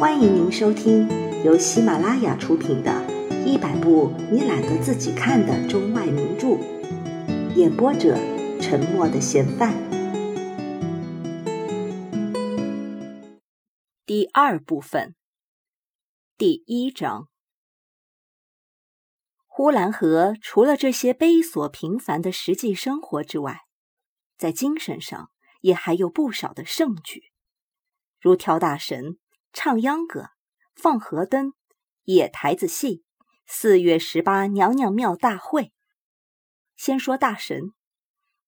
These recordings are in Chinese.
欢迎您收听由喜马拉雅出品的《一百部你懒得自己看的中外名著》，演播者：沉默的嫌犯。第二部分，第一章。呼兰河除了这些悲琐平凡的实际生活之外，在精神上也还有不少的盛举，如跳大神。唱秧歌、放河灯、野台子戏、四月十八娘娘庙大会。先说大神，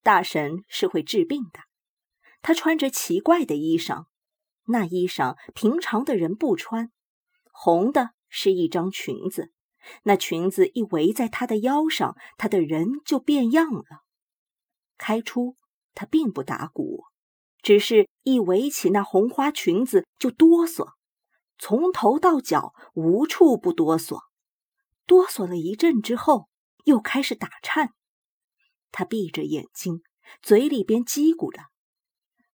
大神是会治病的。他穿着奇怪的衣裳，那衣裳平常的人不穿。红的是一张裙子，那裙子一围在他的腰上，他的人就变样了。开初他并不打鼓。只是一围起那红花裙子就哆嗦，从头到脚无处不哆嗦，哆嗦了一阵之后又开始打颤。他闭着眼睛，嘴里边叽咕着，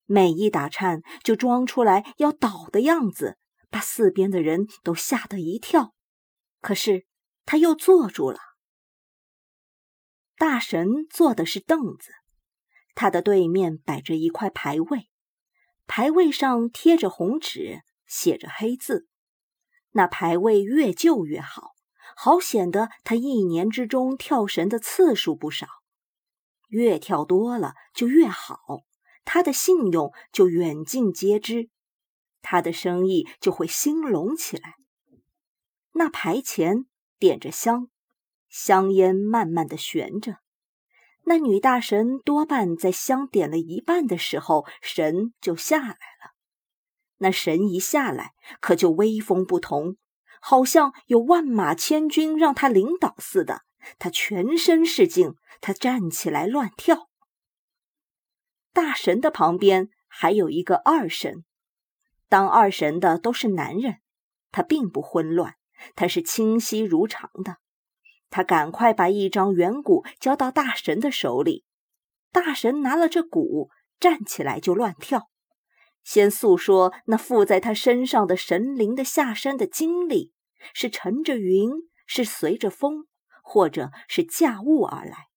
每一打颤就装出来要倒的样子，把四边的人都吓得一跳。可是他又坐住了。大神坐的是凳子。他的对面摆着一块牌位，牌位上贴着红纸，写着黑字。那牌位越旧越好，好显得他一年之中跳神的次数不少。越跳多了就越好，他的信用就远近皆知，他的生意就会兴隆起来。那牌前点着香，香烟慢慢的悬着。那女大神多半在香点了一半的时候，神就下来了。那神一下来，可就威风不同，好像有万马千军让他领导似的。他全身是劲，他站起来乱跳。大神的旁边还有一个二神，当二神的都是男人，他并不混乱，他是清晰如常的。他赶快把一张圆鼓交到大神的手里，大神拿了这鼓，站起来就乱跳，先诉说那附在他身上的神灵的下山的经历，是乘着云，是随着风，或者是驾雾而来，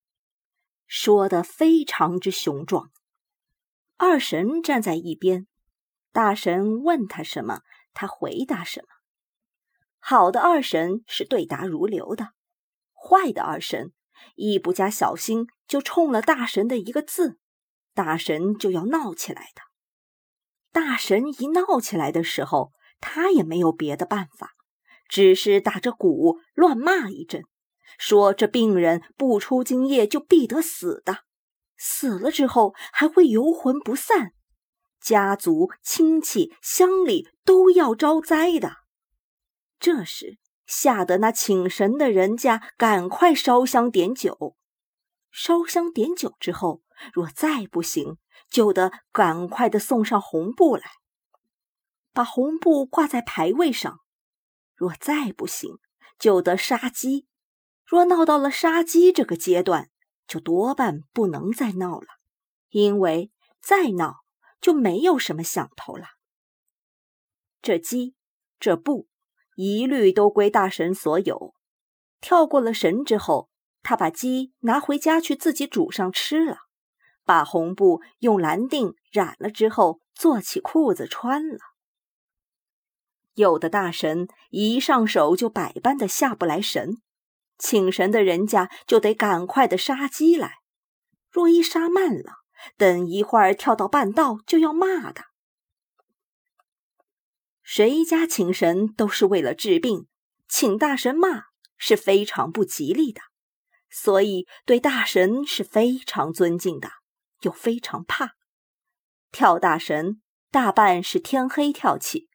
说得非常之雄壮。二神站在一边，大神问他什么，他回答什么。好的二神是对答如流的。坏的二神一不加小心，就冲了大神的一个字，大神就要闹起来的。大神一闹起来的时候，他也没有别的办法，只是打着鼓乱骂一阵，说这病人不出今夜就必得死的，死了之后还会游魂不散，家族亲戚乡里都要招灾的。这时。吓得那请神的人家赶快烧香点酒，烧香点酒之后，若再不行，就得赶快的送上红布来，把红布挂在牌位上。若再不行，就得杀鸡。若闹到了杀鸡这个阶段，就多半不能再闹了，因为再闹就没有什么响头了。这鸡，这布。一律都归大神所有。跳过了神之后，他把鸡拿回家去自己煮上吃了，把红布用蓝靛染了之后，做起裤子穿了。有的大神一上手就百般的下不来神，请神的人家就得赶快的杀鸡来。若一杀慢了，等一会儿跳到半道就要骂的。谁家请神都是为了治病，请大神骂是非常不吉利的，所以对大神是非常尊敬的，又非常怕。跳大神大半是天黑跳起，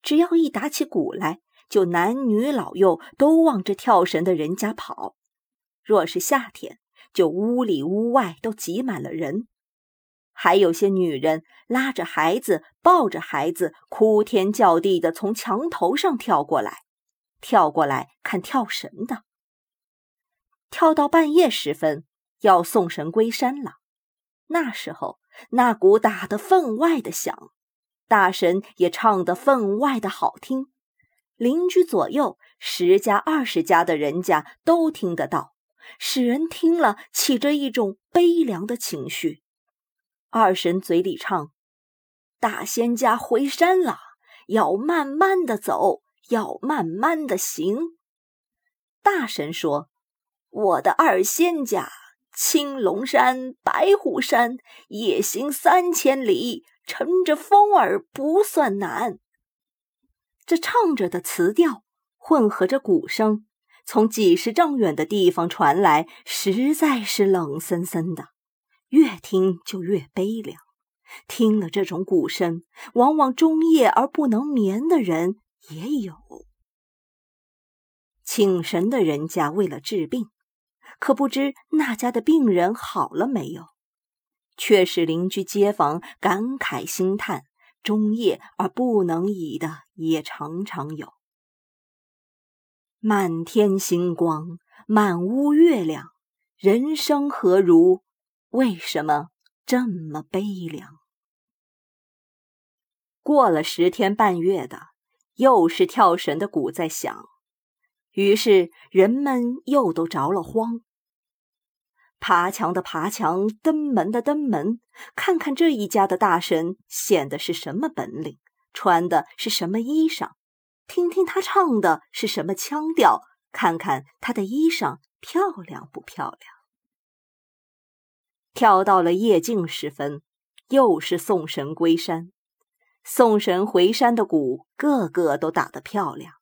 只要一打起鼓来，就男女老幼都往这跳神的人家跑。若是夏天，就屋里屋外都挤满了人。还有些女人拉着孩子，抱着孩子，哭天叫地的从墙头上跳过来，跳过来看跳神的。跳到半夜时分，要送神归山了。那时候，那鼓打得分外的响，大神也唱得分外的好听，邻居左右十家二十家的人家都听得到，使人听了起着一种悲凉的情绪。二神嘴里唱：“大仙家回山了，要慢慢的走，要慢慢的行。”大神说：“我的二仙家。”青龙山、白虎山，夜行三千里，乘着风儿不算难。这唱着的词调混合着鼓声，从几十丈远的地方传来，实在是冷森森的，越听就越悲凉。听了这种鼓声，往往终夜而不能眠的人也有。请神的人家为了治病。可不知那家的病人好了没有，却使邻居街坊感慨心叹，终夜而不能已的也常常有。满天星光，满屋月亮，人生何如？为什么这么悲凉？过了十天半月的，又是跳神的鼓在响，于是人们又都着了慌。爬墙的爬墙，登门的登门，看看这一家的大神显的是什么本领，穿的是什么衣裳，听听他唱的是什么腔调，看看他的衣裳漂亮不漂亮。跳到了夜静时分，又是送神归山，送神回山的鼓个个都打得漂亮。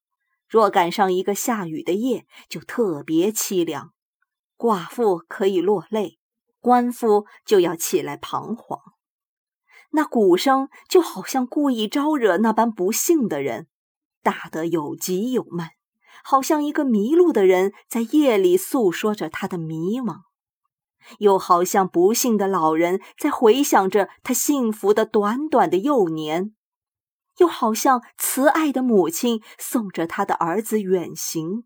若赶上一个下雨的夜，就特别凄凉。寡妇可以落泪，官夫就要起来彷徨。那鼓声就好像故意招惹那般不幸的人，打得有急有慢，好像一个迷路的人在夜里诉说着他的迷茫，又好像不幸的老人在回想着他幸福的短短的幼年，又好像慈爱的母亲送着他的儿子远行。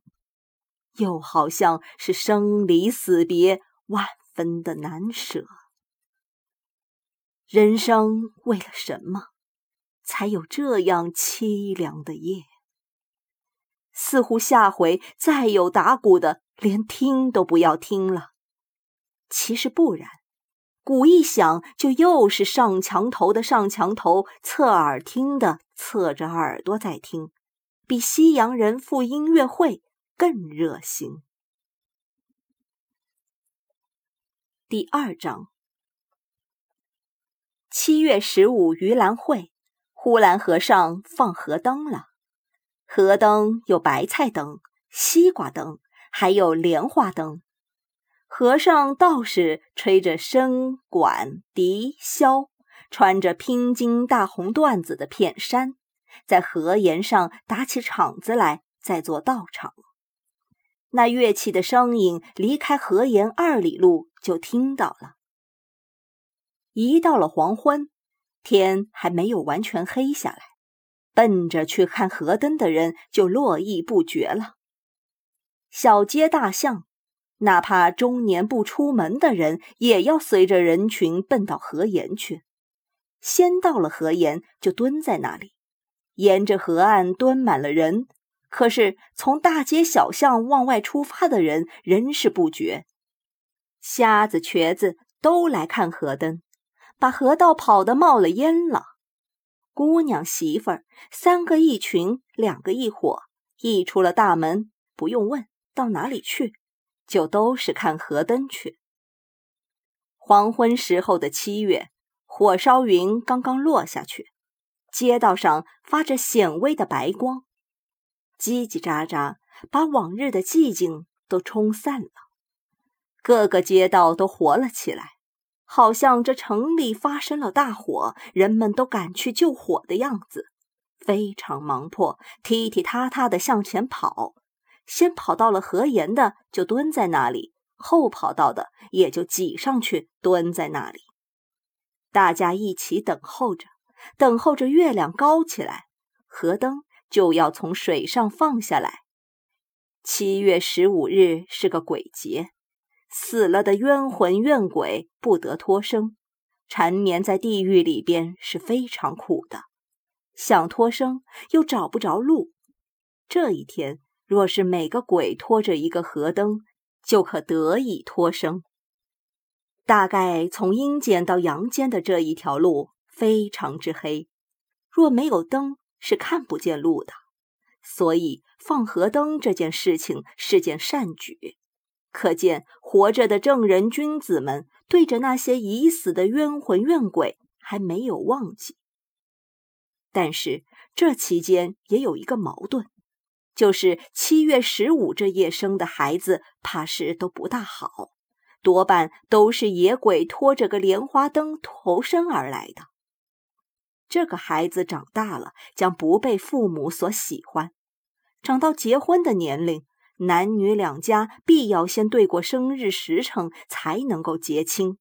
又好像是生离死别，万分的难舍。人生为了什么，才有这样凄凉的夜？似乎下回再有打鼓的，连听都不要听了。其实不然，鼓一响，就又是上墙头的上墙头，侧耳听的侧着耳朵在听，比西洋人赴音乐会。更热心。第二章，七月十五盂兰会，呼兰河上放河灯了。河灯有白菜灯、西瓜灯，还有莲花灯。和尚道士吹着笙、管、笛、箫，穿着拼金大红缎子的片衫，在河沿上打起场子来，在做道场。那乐器的声音离开河沿二里路就听到了。一到了黄昏，天还没有完全黑下来，奔着去看河灯的人就络绎不绝了。小街大巷，哪怕中年不出门的人，也要随着人群奔到河沿去。先到了河沿，就蹲在那里，沿着河岸蹲满了人。可是，从大街小巷往外出发的人仍是不绝，瞎子瘸子都来看河灯，把河道跑得冒了烟了。姑娘媳妇儿三个一群，两个一伙，一出了大门，不用问到哪里去，就都是看河灯去。黄昏时候的七月，火烧云刚刚落下去，街道上发着显微的白光。叽叽喳喳，把往日的寂静都冲散了。各个街道都活了起来，好像这城里发生了大火，人们都赶去救火的样子，非常忙迫，踢踢踏踏的向前跑。先跑到了河沿的就蹲在那里，后跑到的也就挤上去蹲在那里。大家一起等候着，等候着月亮高起来，河灯。就要从水上放下来。七月十五日是个鬼节，死了的冤魂怨鬼不得脱生，缠绵在地狱里边是非常苦的。想脱生又找不着路。这一天，若是每个鬼拖着一个河灯，就可得以脱生。大概从阴间到阳间的这一条路非常之黑，若没有灯是看不见路的。所以放河灯这件事情是件善举，可见活着的正人君子们对着那些已死的冤魂怨鬼还没有忘记。但是这期间也有一个矛盾，就是七月十五这夜生的孩子，怕是都不大好，多半都是野鬼拖着个莲花灯投身而来的。这个孩子长大了，将不被父母所喜欢。长到结婚的年龄，男女两家必要先对过生日时辰，才能够结亲。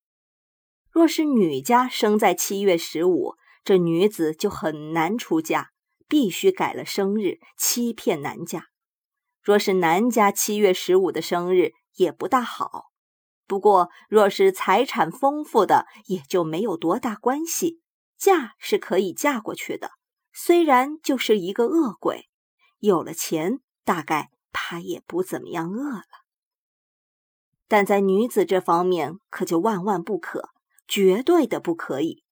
若是女家生在七月十五，这女子就很难出嫁，必须改了生日，欺骗男家。若是男家七月十五的生日，也不大好。不过，若是财产丰富的，也就没有多大关系。嫁是可以嫁过去的，虽然就是一个恶鬼，有了钱，大概他也不怎么样饿了。但在女子这方面，可就万万不可，绝对的不可以。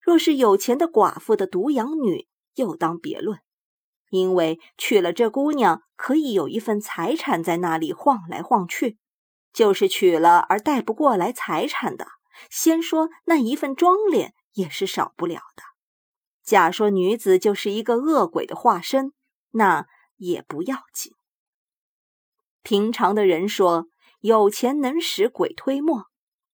若是有钱的寡妇的独养女，又当别论，因为娶了这姑娘，可以有一份财产在那里晃来晃去；就是娶了而带不过来财产的，先说那一份庄脸。也是少不了的。假说女子就是一个恶鬼的化身，那也不要紧。平常的人说有钱能使鬼推磨，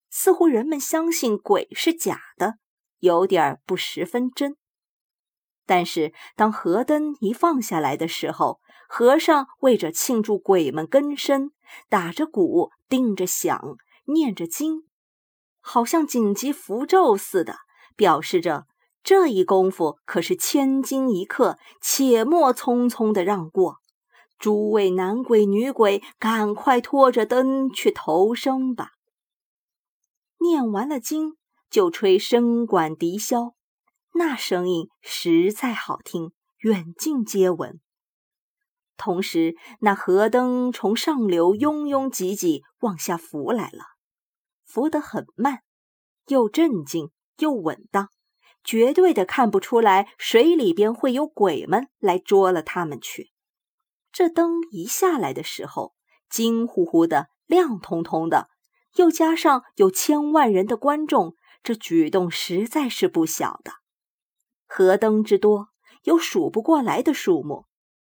似乎人们相信鬼是假的，有点不十分真。但是当河灯一放下来的时候，和尚为着庆祝鬼们更生，打着鼓，定着响，念着经，好像紧急符咒似的。表示着这一功夫可是千金一刻，且莫匆匆的让过。诸位男鬼女鬼，赶快拖着灯去投生吧。念完了经，就吹笙管笛箫，那声音实在好听，远近皆闻。同时，那河灯从上流拥拥挤挤往下浮来了，浮得很慢，又镇静。又稳当，绝对的看不出来水里边会有鬼们来捉了他们去。这灯一下来的时候，金乎乎的、亮彤彤的，又加上有千万人的观众，这举动实在是不小的。河灯之多，有数不过来的数目，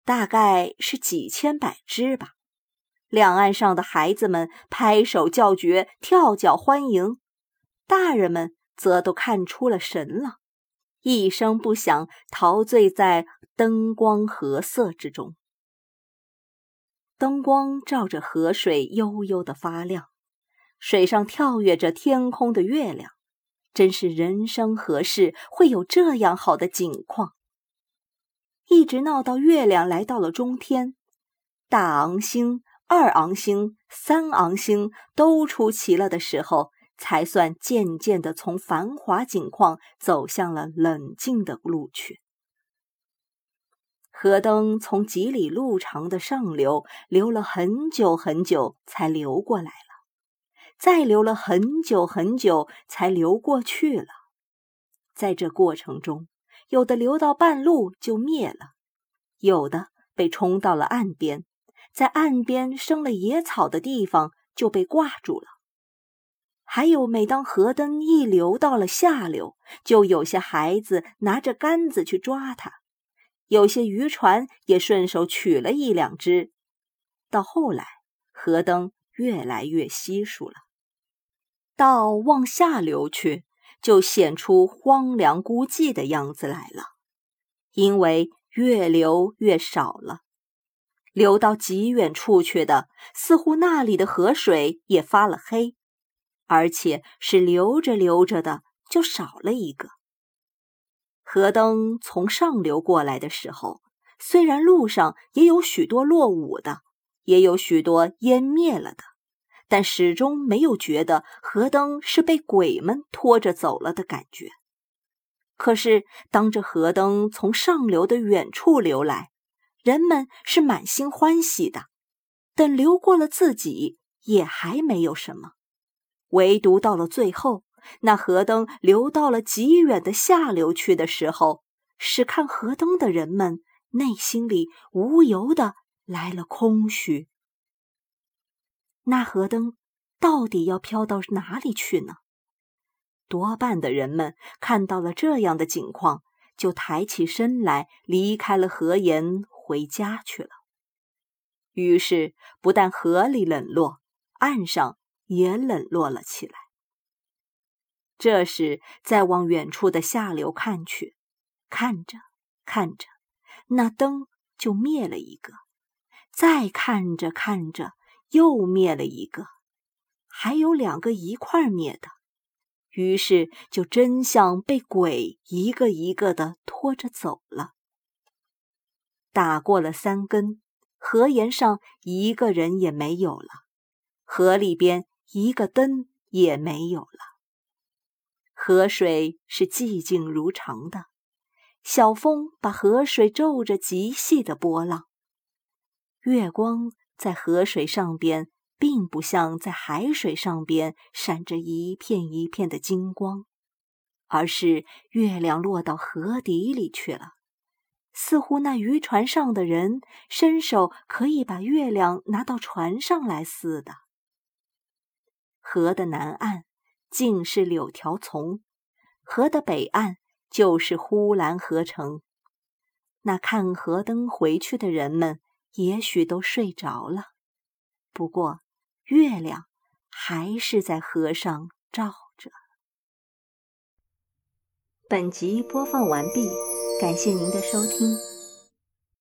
大概是几千百只吧。两岸上的孩子们拍手叫绝，跳脚欢迎，大人们。则都看出了神了，一声不响，陶醉在灯光和色之中。灯光照着河水，悠悠的发亮，水上跳跃着天空的月亮，真是人生何事会有这样好的景况？一直闹到月亮来到了中天，大昂星、二昂星、三昂星都出齐了的时候。才算渐渐的从繁华景况走向了冷静的路去。河灯从几里路长的上流流了很久很久，才流过来了；再流了很久很久，才流过去了。在这过程中，有的流到半路就灭了，有的被冲到了岸边，在岸边生了野草的地方就被挂住了。还有，每当河灯一流到了下流，就有些孩子拿着杆子去抓它，有些渔船也顺手取了一两只。到后来，河灯越来越稀疏了，到往下流去，就显出荒凉孤寂的样子来了，因为越流越少了，流到极远处去的，似乎那里的河水也发了黑。而且是流着流着的，就少了一个。河灯从上流过来的时候，虽然路上也有许多落伍的，也有许多湮灭了的，但始终没有觉得河灯是被鬼们拖着走了的感觉。可是当这河灯从上流的远处流来，人们是满心欢喜的。等流过了自己，也还没有什么。唯独到了最后，那河灯流到了极远的下流去的时候，使看河灯的人们内心里无由的来了空虚。那河灯到底要飘到哪里去呢？多半的人们看到了这样的景况，就抬起身来离开了河沿，回家去了。于是，不但河里冷落，岸上也冷落了起来。这时，再往远处的下流看去，看着看着，那灯就灭了一个；再看着看着，又灭了一个，还有两个一块灭的。于是，就真像被鬼一个一个的拖着走了。打过了三更。河沿上一个人也没有了，河里边一个灯也没有了。河水是寂静如常的，小风把河水皱着极细的波浪。月光在河水上边，并不像在海水上边闪着一片一片的金光，而是月亮落到河底里去了。似乎那渔船上的人伸手可以把月亮拿到船上来似的。河的南岸尽是柳条丛，河的北岸就是呼兰河城。那看河灯回去的人们也许都睡着了，不过月亮还是在河上照着。本集播放完毕。感谢您的收听。